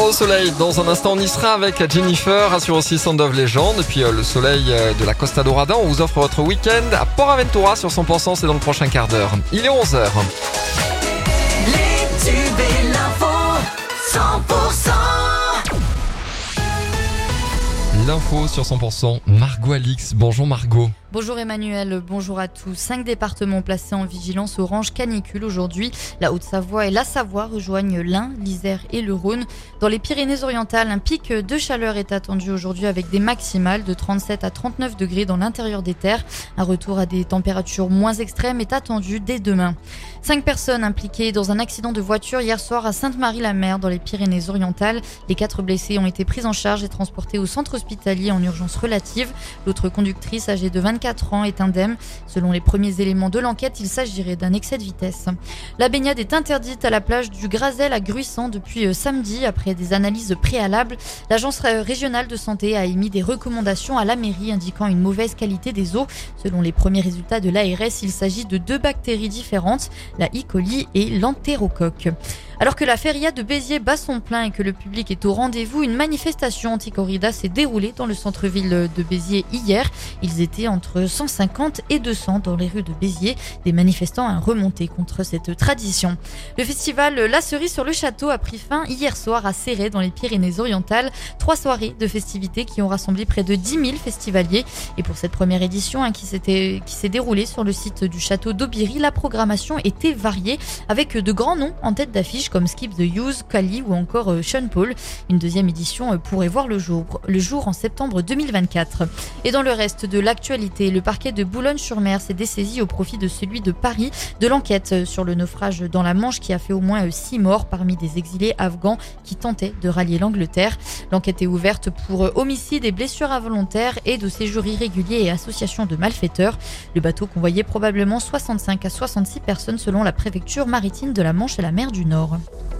Au soleil, dans un instant, on y sera avec Jennifer, assure aussi Sound of Legend. Et puis euh, le soleil euh, de la Costa Dorada, on vous offre votre week-end à Port Aventura sur 100%, c'est dans le prochain quart d'heure. Il est 11h. Les tubes et l'info, 100%. L'info sur 100%, Margot Alix. Bonjour Margot. Bonjour Emmanuel, bonjour à tous. Cinq départements placés en vigilance orange canicule aujourd'hui. La Haute-Savoie et la Savoie rejoignent l'Ain, l'Isère et le Rhône. Dans les Pyrénées-Orientales, un pic de chaleur est attendu aujourd'hui avec des maximales de 37 à 39 degrés dans l'intérieur des terres. Un retour à des températures moins extrêmes est attendu dès demain. Cinq personnes impliquées dans un accident de voiture hier soir à Sainte-Marie-la-Mer dans les Pyrénées-Orientales. Les quatre blessés ont été pris en charge et transportés au centre hospitalier en urgence relative. L'autre conductrice âgée de 24 ans est indemne. Selon les premiers éléments de l'enquête, il s'agirait d'un excès de vitesse. La baignade est interdite à la plage du Grazel à Gruissant depuis euh, samedi après des analyses préalables. L'agence régionale de santé a émis des recommandations à la mairie indiquant une mauvaise qualité des eaux. Selon les premiers résultats de l'ARS, il s'agit de deux bactéries différentes, la E. coli et l'entérocoque. Alors que la feria de Béziers bat son plein et que le public est au rendez-vous, une manifestation anti-corrida s'est déroulée dans le centre-ville de Béziers hier. Ils étaient entre 150 et 200 dans les rues de Béziers, des manifestants à remonter contre cette tradition. Le festival La Cerise sur le Château a pris fin hier soir à Serré dans les Pyrénées-Orientales. Trois soirées de festivités qui ont rassemblé près de 10 000 festivaliers. Et pour cette première édition hein, qui s'est déroulée sur le site du château d'Aubiri, la programmation était variée avec de grands noms en tête d'affiche comme Skip the Use, Kali ou encore euh, Sean Paul. Une deuxième édition euh, pourrait voir le jour, le jour en septembre 2024. Et dans le reste de l'actualité, le parquet de Boulogne-sur-Mer s'est dessaisi au profit de celui de Paris de l'enquête euh, sur le naufrage dans la Manche qui a fait au moins six morts parmi des exilés afghans qui tentaient de rallier l'Angleterre. L'enquête est ouverte pour homicide et blessures involontaires, et de séjour irrégulier et association de malfaiteurs. Le bateau convoyait probablement 65 à 66 personnes selon la préfecture maritime de la Manche et la mer du Nord. Пока.